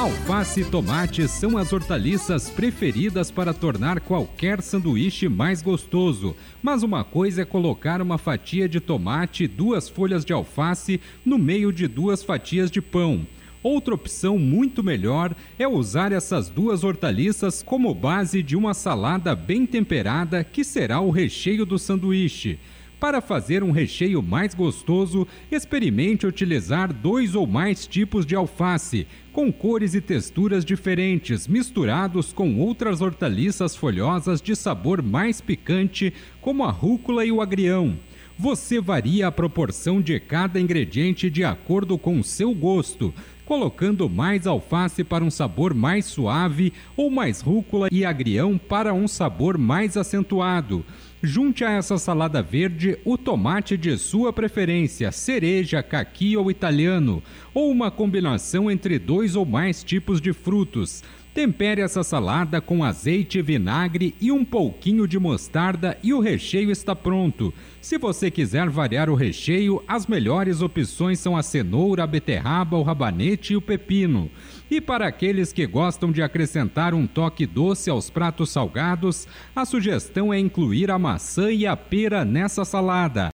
Alface e tomate são as hortaliças preferidas para tornar qualquer sanduíche mais gostoso. Mas uma coisa é colocar uma fatia de tomate e duas folhas de alface no meio de duas fatias de pão. Outra opção muito melhor é usar essas duas hortaliças como base de uma salada bem temperada que será o recheio do sanduíche. Para fazer um recheio mais gostoso, experimente utilizar dois ou mais tipos de alface, com cores e texturas diferentes, misturados com outras hortaliças folhosas de sabor mais picante, como a rúcula e o agrião. Você varia a proporção de cada ingrediente de acordo com o seu gosto, colocando mais alface para um sabor mais suave ou mais rúcula e agrião para um sabor mais acentuado. Junte a essa salada verde o tomate de sua preferência, cereja, caqui ou italiano, ou uma combinação entre dois ou mais tipos de frutos. Tempere essa salada com azeite, vinagre e um pouquinho de mostarda e o recheio está pronto. Se você quiser variar o recheio, as melhores opções são a cenoura, a beterraba, o rabanete e o pepino. E para aqueles que gostam de acrescentar um toque doce aos pratos salgados, a sugestão é incluir a maçã e a pera nessa salada.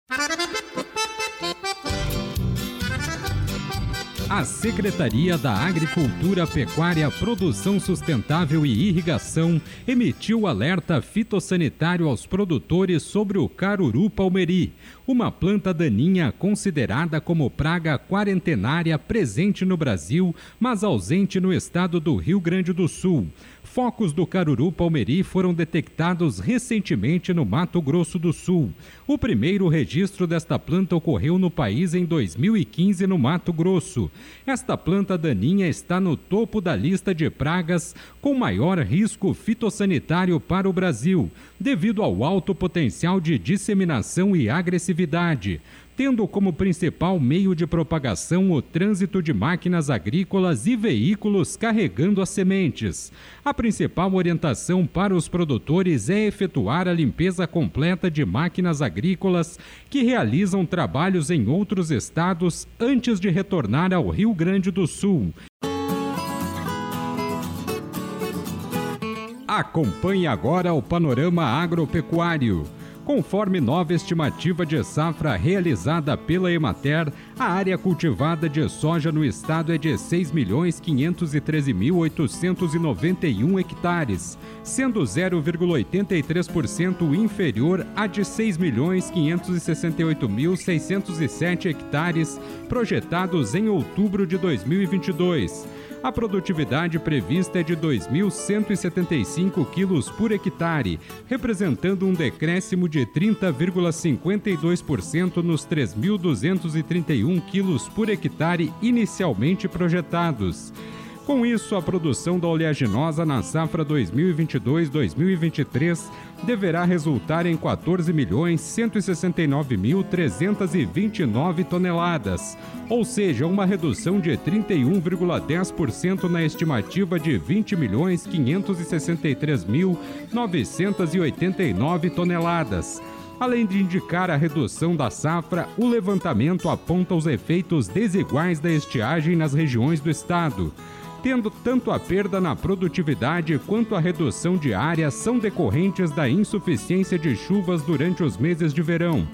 A Secretaria da Agricultura, Pecuária, Produção Sustentável e Irrigação emitiu alerta fitossanitário aos produtores sobre o caruru palmeri, uma planta daninha considerada como praga quarentenária presente no Brasil, mas ausente no estado do Rio Grande do Sul. Focos do caruru palmeri foram detectados recentemente no Mato Grosso do Sul. O primeiro registro desta planta ocorreu no país em 2015 no Mato Grosso. Esta planta daninha está no topo da lista de pragas com maior risco fitossanitário para o Brasil, devido ao alto potencial de disseminação e agressividade tendo como principal meio de propagação o trânsito de máquinas agrícolas e veículos carregando as sementes. A principal orientação para os produtores é efetuar a limpeza completa de máquinas agrícolas que realizam trabalhos em outros estados antes de retornar ao Rio Grande do Sul. Acompanhe agora o panorama agropecuário. Conforme nova estimativa de safra realizada pela Emater, a área cultivada de soja no estado é de 6.513.891 hectares, sendo 0,83% inferior à de 6.568.607 hectares projetados em outubro de 2022 a produtividade prevista é de 2.175 quilos por hectare, representando um decréscimo de 30,52% nos 3.231 quilos por hectare inicialmente projetados. Com isso, a produção da oleaginosa na safra 2022-2023 deverá resultar em 14.169.329 toneladas, ou seja, uma redução de 31,10% na estimativa de 20.563.989 toneladas. Além de indicar a redução da safra, o levantamento aponta os efeitos desiguais da estiagem nas regiões do estado tendo tanto a perda na produtividade quanto a redução de área são decorrentes da insuficiência de chuvas durante os meses de verão.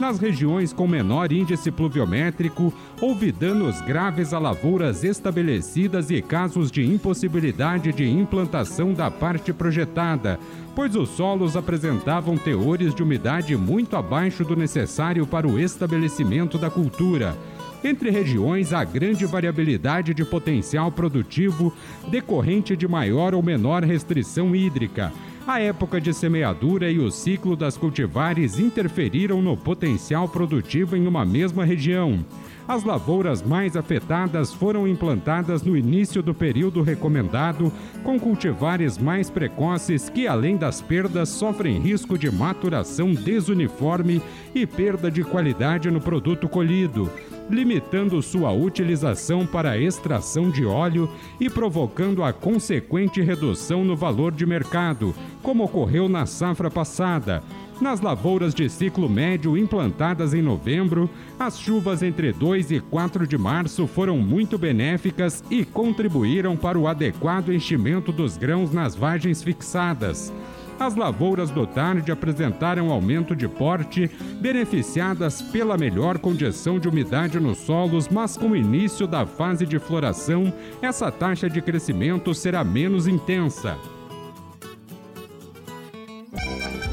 Nas regiões com menor índice pluviométrico, houve danos graves a lavouras estabelecidas e casos de impossibilidade de implantação da parte projetada, pois os solos apresentavam teores de umidade muito abaixo do necessário para o estabelecimento da cultura. Entre regiões, há grande variabilidade de potencial produtivo decorrente de maior ou menor restrição hídrica. A época de semeadura e o ciclo das cultivares interferiram no potencial produtivo em uma mesma região. As lavouras mais afetadas foram implantadas no início do período recomendado, com cultivares mais precoces que, além das perdas, sofrem risco de maturação desuniforme e perda de qualidade no produto colhido limitando sua utilização para a extração de óleo e provocando a consequente redução no valor de mercado, como ocorreu na safra passada. Nas lavouras de ciclo médio implantadas em novembro, as chuvas entre 2 e 4 de março foram muito benéficas e contribuíram para o adequado enchimento dos grãos nas vagens fixadas. As lavouras do tarde apresentaram aumento de porte, beneficiadas pela melhor condição de umidade nos solos, mas com o início da fase de floração, essa taxa de crescimento será menos intensa.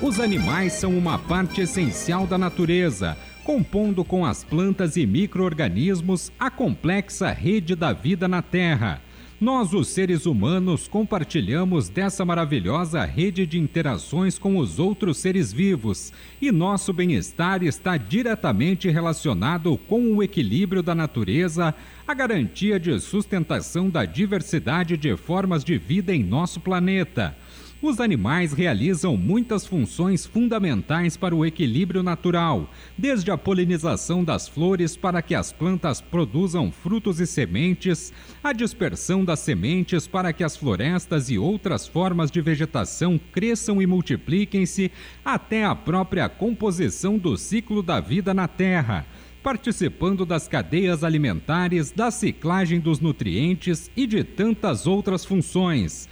Os animais são uma parte essencial da natureza, compondo com as plantas e micro-organismos a complexa rede da vida na Terra. Nós, os seres humanos, compartilhamos dessa maravilhosa rede de interações com os outros seres vivos e nosso bem-estar está diretamente relacionado com o equilíbrio da natureza, a garantia de sustentação da diversidade de formas de vida em nosso planeta. Os animais realizam muitas funções fundamentais para o equilíbrio natural, desde a polinização das flores para que as plantas produzam frutos e sementes, a dispersão das sementes para que as florestas e outras formas de vegetação cresçam e multipliquem-se, até a própria composição do ciclo da vida na Terra participando das cadeias alimentares, da ciclagem dos nutrientes e de tantas outras funções.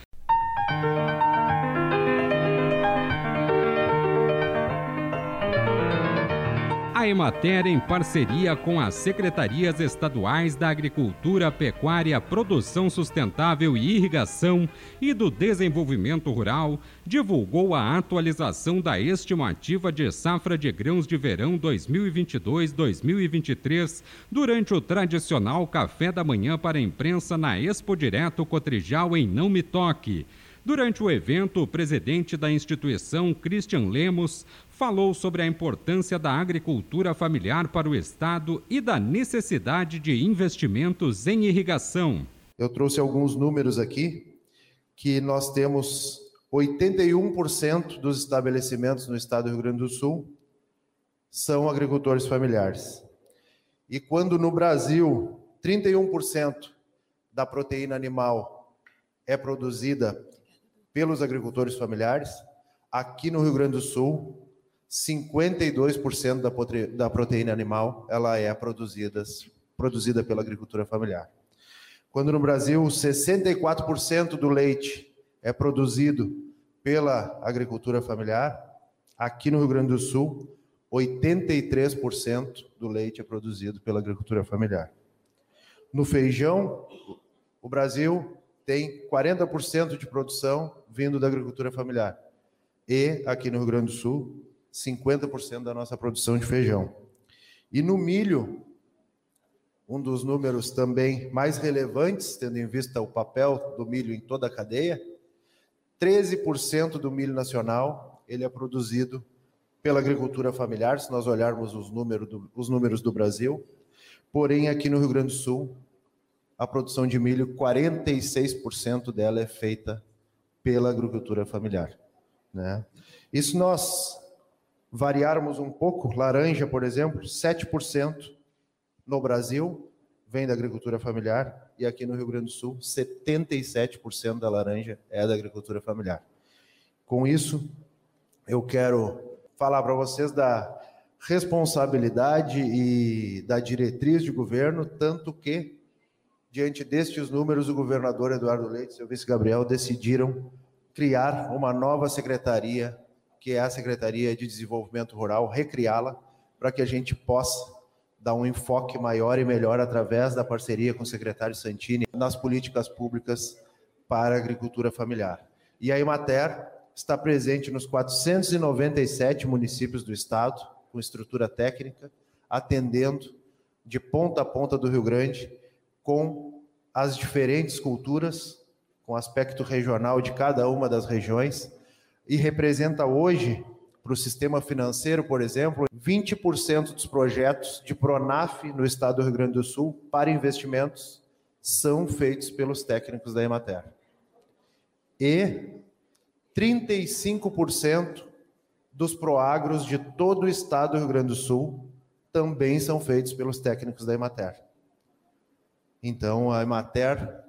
A Emater, em parceria com as secretarias estaduais da Agricultura, Pecuária, Produção Sustentável e Irrigação e do Desenvolvimento Rural, divulgou a atualização da estimativa de safra de grãos de verão 2022-2023 durante o tradicional café da manhã para a imprensa na Expo Direto Cotrijal em Não Me Toque. Durante o evento, o presidente da instituição, Christian Lemos, falou sobre a importância da agricultura familiar para o Estado e da necessidade de investimentos em irrigação. Eu trouxe alguns números aqui que nós temos 81% dos estabelecimentos no estado do Rio Grande do Sul são agricultores familiares. E quando no Brasil 31% da proteína animal é produzida pelos agricultores familiares. Aqui no Rio Grande do Sul, 52% da, da proteína animal ela é produzida, produzida pela agricultura familiar. Quando no Brasil 64% do leite é produzido pela agricultura familiar, aqui no Rio Grande do Sul 83% do leite é produzido pela agricultura familiar. No feijão, o Brasil tem 40% de produção vindo da agricultura familiar. E, aqui no Rio Grande do Sul, 50% da nossa produção de feijão. E no milho, um dos números também mais relevantes, tendo em vista o papel do milho em toda a cadeia, 13% do milho nacional ele é produzido pela agricultura familiar, se nós olharmos os números do, os números do Brasil. Porém, aqui no Rio Grande do Sul, a produção de milho, 46% dela é feita pela agricultura familiar. Né? E se nós variarmos um pouco, laranja, por exemplo, 7% no Brasil vem da agricultura familiar e aqui no Rio Grande do Sul, 77% da laranja é da agricultura familiar. Com isso, eu quero falar para vocês da responsabilidade e da diretriz de governo, tanto que Diante destes números, o governador Eduardo Leite e seu vice Gabriel decidiram criar uma nova secretaria, que é a Secretaria de Desenvolvimento Rural, recriá-la para que a gente possa dar um enfoque maior e melhor através da parceria com o secretário Santini nas políticas públicas para a agricultura familiar. E a Imater está presente nos 497 municípios do estado, com estrutura técnica, atendendo de ponta a ponta do Rio Grande com as diferentes culturas, com o aspecto regional de cada uma das regiões, e representa hoje para o sistema financeiro, por exemplo, 20% dos projetos de Pronaf no estado do Rio Grande do Sul para investimentos são feitos pelos técnicos da Emater. E 35% dos proagros de todo o estado do Rio Grande do Sul também são feitos pelos técnicos da Emater. Então, a Emater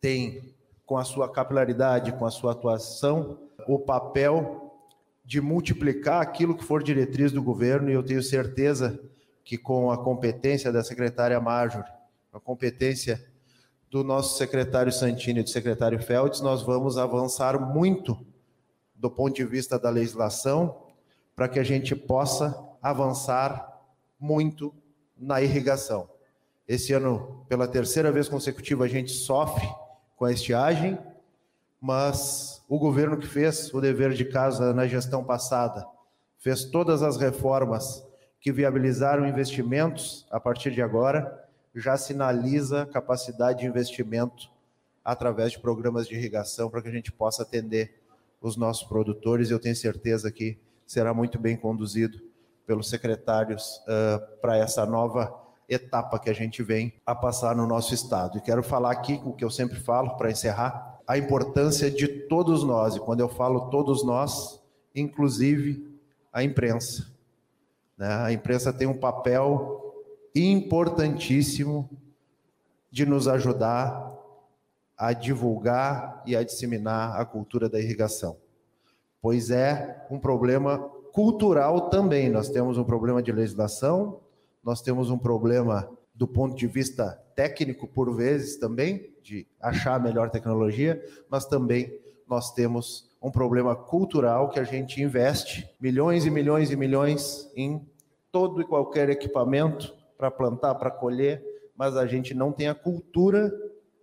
tem, com a sua capilaridade, com a sua atuação, o papel de multiplicar aquilo que for diretriz do governo, e eu tenho certeza que com a competência da secretária Major, a competência do nosso secretário Santini e do secretário Feltz, nós vamos avançar muito do ponto de vista da legislação para que a gente possa avançar muito na irrigação. Esse ano, pela terceira vez consecutiva, a gente sofre com a estiagem, mas o governo que fez o dever de casa na gestão passada, fez todas as reformas que viabilizaram investimentos a partir de agora, já sinaliza capacidade de investimento através de programas de irrigação para que a gente possa atender os nossos produtores. Eu tenho certeza que será muito bem conduzido pelos secretários uh, para essa nova etapa que a gente vem a passar no nosso estado. E quero falar aqui o que eu sempre falo para encerrar, a importância de todos nós. E quando eu falo todos nós, inclusive a imprensa. Né? A imprensa tem um papel importantíssimo de nos ajudar a divulgar e a disseminar a cultura da irrigação, pois é um problema cultural também. Nós temos um problema de legislação, nós temos um problema do ponto de vista técnico, por vezes também, de achar a melhor tecnologia, mas também nós temos um problema cultural que a gente investe milhões e milhões e milhões em todo e qualquer equipamento para plantar, para colher, mas a gente não tem a cultura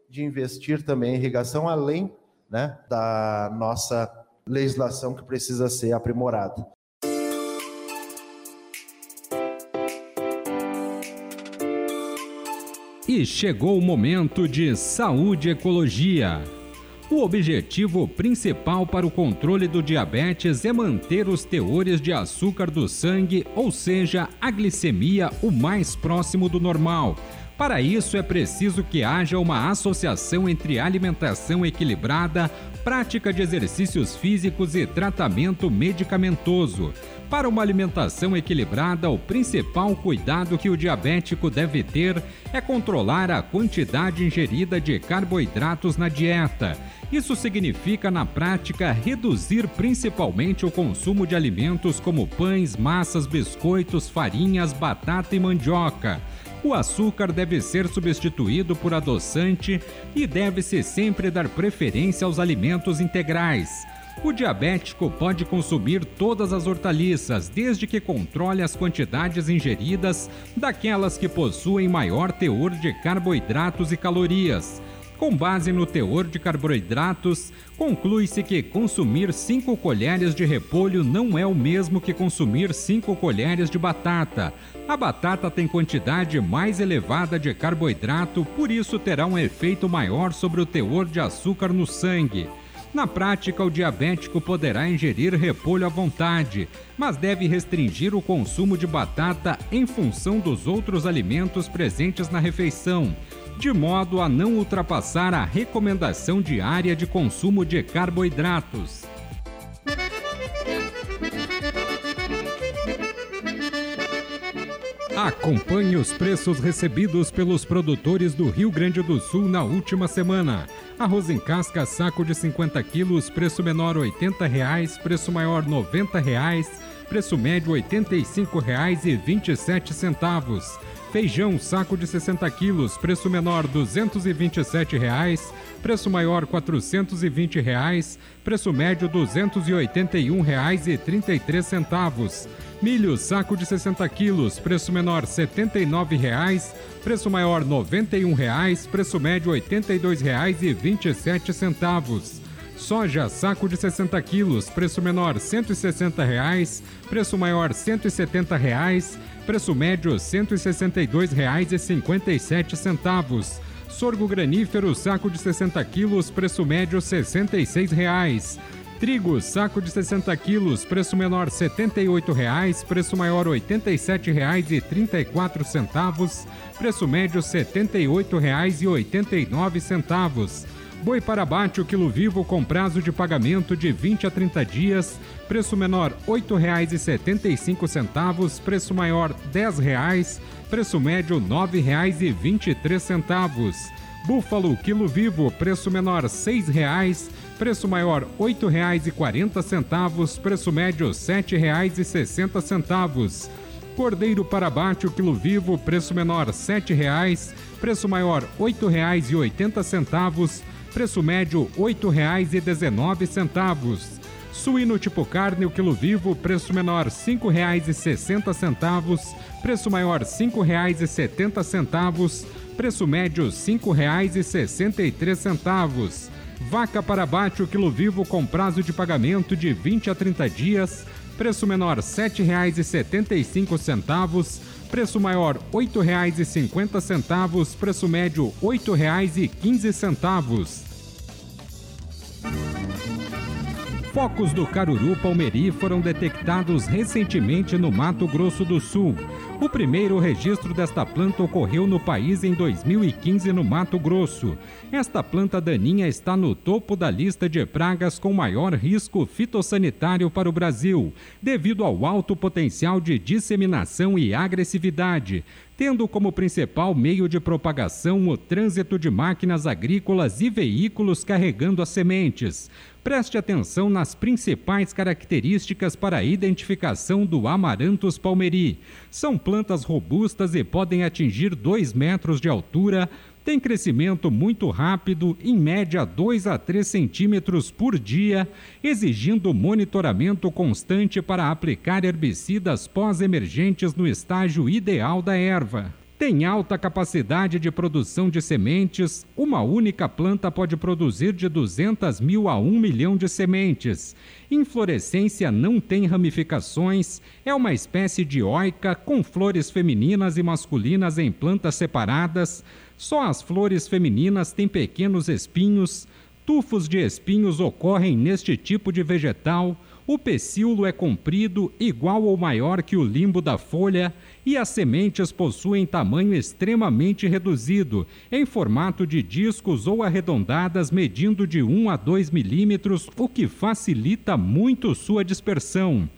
de investir também em irrigação, além né, da nossa legislação que precisa ser aprimorada. E chegou o momento de saúde e ecologia. O objetivo principal para o controle do diabetes é manter os teores de açúcar do sangue, ou seja, a glicemia, o mais próximo do normal. Para isso, é preciso que haja uma associação entre alimentação equilibrada, prática de exercícios físicos e tratamento medicamentoso. Para uma alimentação equilibrada, o principal cuidado que o diabético deve ter é controlar a quantidade ingerida de carboidratos na dieta. Isso significa, na prática, reduzir principalmente o consumo de alimentos como pães, massas, biscoitos, farinhas, batata e mandioca. O açúcar deve ser substituído por adoçante e deve-se sempre dar preferência aos alimentos integrais. O diabético pode consumir todas as hortaliças, desde que controle as quantidades ingeridas daquelas que possuem maior teor de carboidratos e calorias. Com base no teor de carboidratos, conclui-se que consumir 5 colheres de repolho não é o mesmo que consumir 5 colheres de batata. A batata tem quantidade mais elevada de carboidrato, por isso terá um efeito maior sobre o teor de açúcar no sangue. Na prática, o diabético poderá ingerir repolho à vontade, mas deve restringir o consumo de batata em função dos outros alimentos presentes na refeição, de modo a não ultrapassar a recomendação diária de consumo de carboidratos. Acompanhe os preços recebidos pelos produtores do Rio Grande do Sul na última semana. Arroz em casca, saco de 50 quilos, preço menor 80 reais, preço maior 90 reais, preço médio R$ 85,27. Feijão, saco de 60 quilos, preço menor 227 reais, preço maior 420 reais, preço médio R$ 281,33. Milho, saco de 60 quilos, preço menor 79 reais, preço maior 91 reais, preço médio R$ 82,27. Soja, saco de 60 quilos, preço menor 160 reais, preço maior 170 reais, Preço médio R$ 162,57. Sorgo granífero, saco de 60 quilos, preço médio R$ 66,00. Trigo, saco de 60 quilos, preço menor R$ 78,00, preço maior R$ 87,34, preço médio R$ 78,89. Boi para abate o quilo vivo com prazo de pagamento de 20 a 30 dias, preço menor R$ 8,75, preço maior R$ 10,00, preço médio R$ 9,23. Búfalo quilo vivo, preço menor R$ 6,00, preço maior R$ 8,40, preço médio R$ 7,60. Cordeiro para abate o quilo vivo, preço menor R$ 7,00, preço maior R$ 8,80, preço médio R$ 8,19. Suíno tipo carne, o quilo vivo, preço menor R$ 5,60, preço maior R$ 5,70 preço médio R$ 5,63. Vaca para abate o quilo vivo com prazo de pagamento de 20 a 30 dias, preço menor R$ 7,75, preço maior R$ 8,50, preço médio R$ 8,15. Focos do caruru palmeri foram detectados recentemente no Mato Grosso do Sul. O primeiro registro desta planta ocorreu no país em 2015 no Mato Grosso. Esta planta daninha está no topo da lista de pragas com maior risco fitossanitário para o Brasil, devido ao alto potencial de disseminação e agressividade tendo como principal meio de propagação o trânsito de máquinas agrícolas e veículos carregando as sementes. Preste atenção nas principais características para a identificação do Amaranthus palmeri. São plantas robustas e podem atingir 2 metros de altura, tem crescimento muito rápido, em média 2 a 3 centímetros por dia, exigindo monitoramento constante para aplicar herbicidas pós-emergentes no estágio ideal da erva. Tem alta capacidade de produção de sementes, uma única planta pode produzir de 200 mil a 1 milhão de sementes. Inflorescência não tem ramificações, é uma espécie dioica com flores femininas e masculinas em plantas separadas. Só as flores femininas têm pequenos espinhos. Tufos de espinhos ocorrem neste tipo de vegetal. O pecíolo é comprido, igual ou maior que o limbo da folha, e as sementes possuem tamanho extremamente reduzido, em formato de discos ou arredondadas, medindo de 1 a 2 milímetros, o que facilita muito sua dispersão.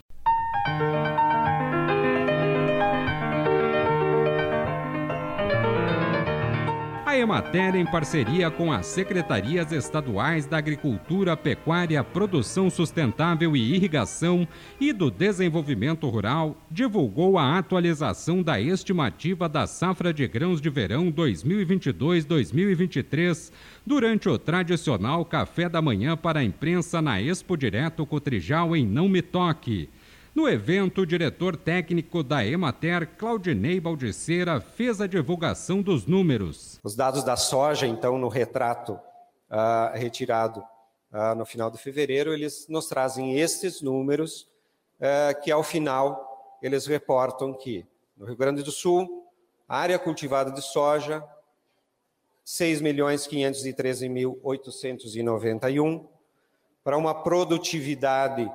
Emater, em parceria com as secretarias estaduais da Agricultura, Pecuária, Produção Sustentável e Irrigação e do Desenvolvimento Rural, divulgou a atualização da estimativa da safra de grãos de verão 2022-2023 durante o tradicional café da manhã para a imprensa na Expo Direto Cotrijal em Não Me Toque. No evento, o diretor técnico da Emater, Claudinei Baldiceira, fez a divulgação dos números. Os dados da soja, então, no retrato uh, retirado uh, no final de fevereiro, eles nos trazem estes números, uh, que ao final eles reportam que no Rio Grande do Sul, área cultivada de soja, 6.513.891, para uma produtividade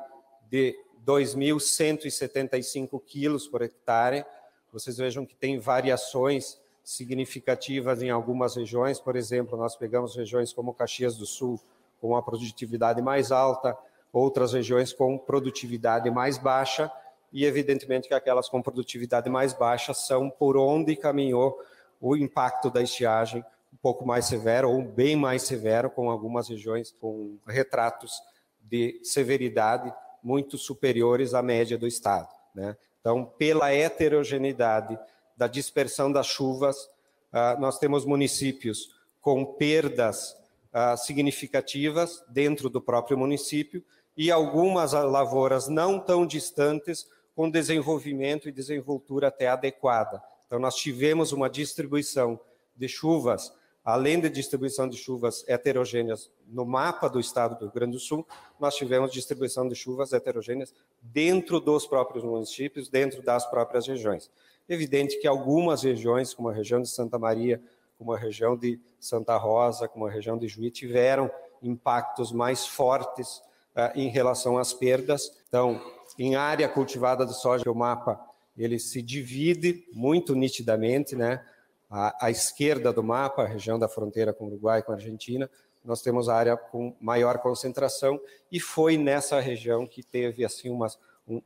de 2.175 quilos por hectare. Vocês vejam que tem variações significativas em algumas regiões. Por exemplo, nós pegamos regiões como Caxias do Sul, com uma produtividade mais alta, outras regiões com produtividade mais baixa, e evidentemente que aquelas com produtividade mais baixa são por onde caminhou o impacto da estiagem um pouco mais severo ou bem mais severo, com algumas regiões com retratos de severidade muito superiores à média do estado. Né? Então, pela heterogeneidade da dispersão das chuvas, uh, nós temos municípios com perdas uh, significativas dentro do próprio município e algumas lavouras não tão distantes com desenvolvimento e desenvoltura até adequada. Então, nós tivemos uma distribuição de chuvas além da distribuição de chuvas heterogêneas no mapa do estado do Rio Grande do Sul, nós tivemos distribuição de chuvas heterogêneas dentro dos próprios municípios, dentro das próprias regiões. Evidente que algumas regiões, como a região de Santa Maria, como a região de Santa Rosa, como a região de Juí, tiveram impactos mais fortes uh, em relação às perdas. Então, em área cultivada de soja, o mapa ele se divide muito nitidamente, né? À, à esquerda do mapa, a região da fronteira com o Uruguai e com a Argentina, nós temos a área com maior concentração e foi nessa região que teve assim um,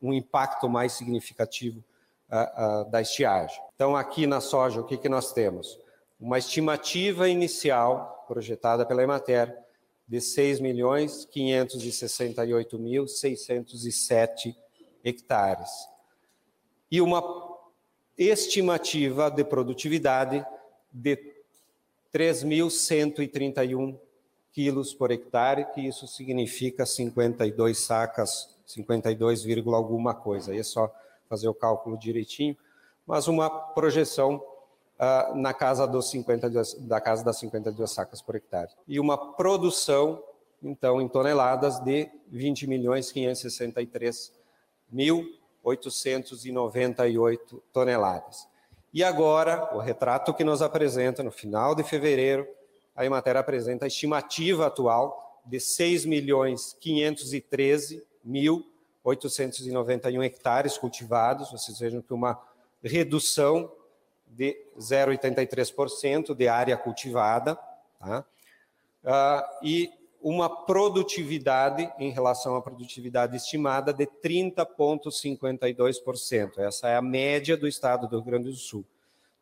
um impacto mais significativo uh, uh, da estiagem. Então, aqui na soja, o que, que nós temos? Uma estimativa inicial projetada pela Emater de 6.568.607 hectares e uma estimativa de produtividade de 3.131 quilos por hectare, que isso significa 52 sacas, 52, alguma coisa. É só fazer o cálculo direitinho, mas uma projeção uh, na casa dos 52, da casa das 52 sacas por hectare. E uma produção, então, em toneladas de 20 milhões 563 mil 898 toneladas. E agora, o retrato que nos apresenta no final de fevereiro, a Emater apresenta a estimativa atual de 6 milhões 513 mil 891 hectares cultivados, vocês vejam que uma redução de 0,83% de área cultivada, tá? Uh, e uma produtividade em relação à produtividade estimada de 30,52%. Essa é a média do estado do Rio Grande do Sul.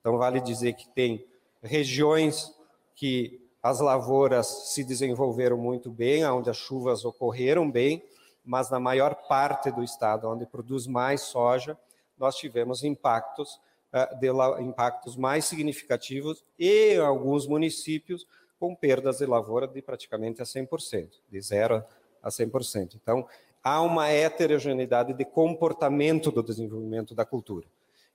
Então, vale dizer que tem regiões que as lavouras se desenvolveram muito bem, onde as chuvas ocorreram bem, mas na maior parte do estado, onde produz mais soja, nós tivemos impactos, de, impactos mais significativos e em alguns municípios com perdas de lavoura de praticamente a 100%, de 0 a 100%. Então, há uma heterogeneidade de comportamento do desenvolvimento da cultura.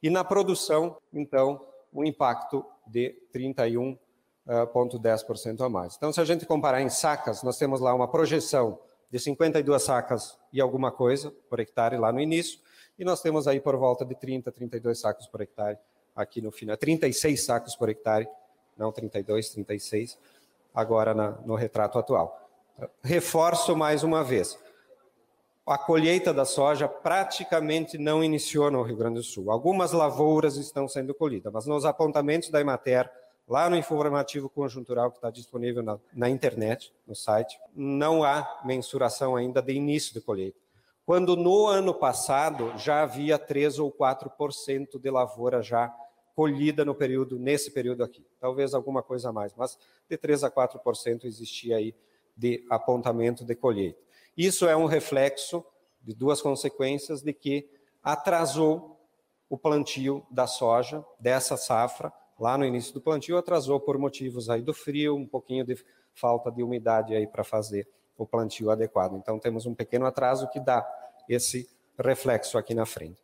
E na produção, então, um impacto de 31,10% a mais. Então, se a gente comparar em sacas, nós temos lá uma projeção de 52 sacas e alguma coisa por hectare lá no início, e nós temos aí por volta de 30, 32 sacos por hectare aqui no final, 36 sacos por hectare, não 32, 36, agora na, no retrato atual. Reforço mais uma vez. A colheita da soja praticamente não iniciou no Rio Grande do Sul. Algumas lavouras estão sendo colhidas, mas nos apontamentos da Emater, lá no informativo conjuntural que está disponível na, na internet, no site, não há mensuração ainda de início de colheita. Quando no ano passado já havia 3 ou 4% de lavoura já colhida no período, nesse período aqui. Talvez alguma coisa a mais, mas de 3 a 4% existia aí de apontamento de colheita. Isso é um reflexo de duas consequências de que atrasou o plantio da soja, dessa safra, lá no início do plantio, atrasou por motivos aí do frio, um pouquinho de falta de umidade aí para fazer o plantio adequado. Então temos um pequeno atraso que dá esse reflexo aqui na frente.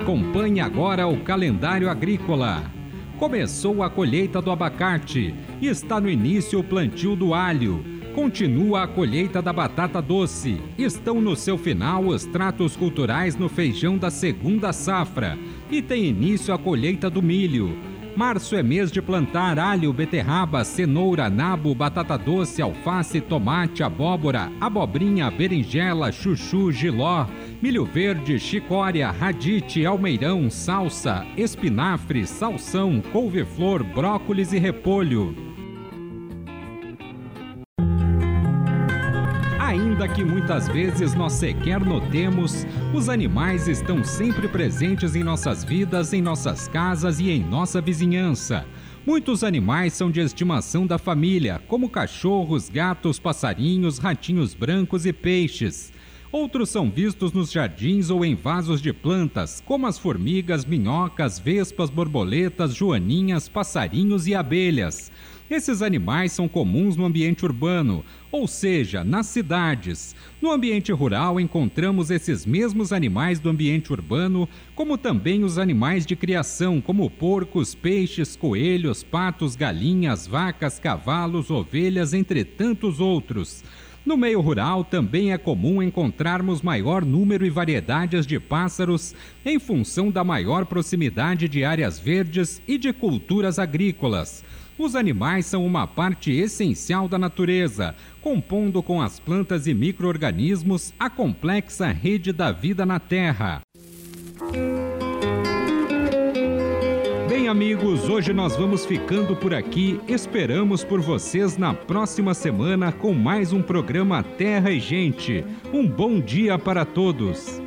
Acompanhe agora o calendário agrícola. Começou a colheita do abacate está no início o plantio do alho. Continua a colheita da batata doce. Estão no seu final os tratos culturais no feijão da segunda safra. E tem início a colheita do milho. Março é mês de plantar alho, beterraba, cenoura, nabo, batata doce, alface, tomate, abóbora, abobrinha, berinjela, chuchu, giló, milho verde, chicória, radite, almeirão, salsa, espinafre, salsão, couve-flor, brócolis e repolho. Ainda que muitas vezes nós sequer notemos, os animais estão sempre presentes em nossas vidas, em nossas casas e em nossa vizinhança. Muitos animais são de estimação da família, como cachorros, gatos, passarinhos, ratinhos brancos e peixes. Outros são vistos nos jardins ou em vasos de plantas, como as formigas, minhocas, vespas, borboletas, joaninhas, passarinhos e abelhas. Esses animais são comuns no ambiente urbano, ou seja, nas cidades. No ambiente rural encontramos esses mesmos animais do ambiente urbano, como também os animais de criação, como porcos, peixes, coelhos, patos, galinhas, vacas, cavalos, ovelhas, entre tantos outros. No meio rural também é comum encontrarmos maior número e variedades de pássaros em função da maior proximidade de áreas verdes e de culturas agrícolas. Os animais são uma parte essencial da natureza, compondo com as plantas e micro-organismos a complexa rede da vida na Terra. Bem, amigos, hoje nós vamos ficando por aqui. Esperamos por vocês na próxima semana com mais um programa Terra e Gente. Um bom dia para todos.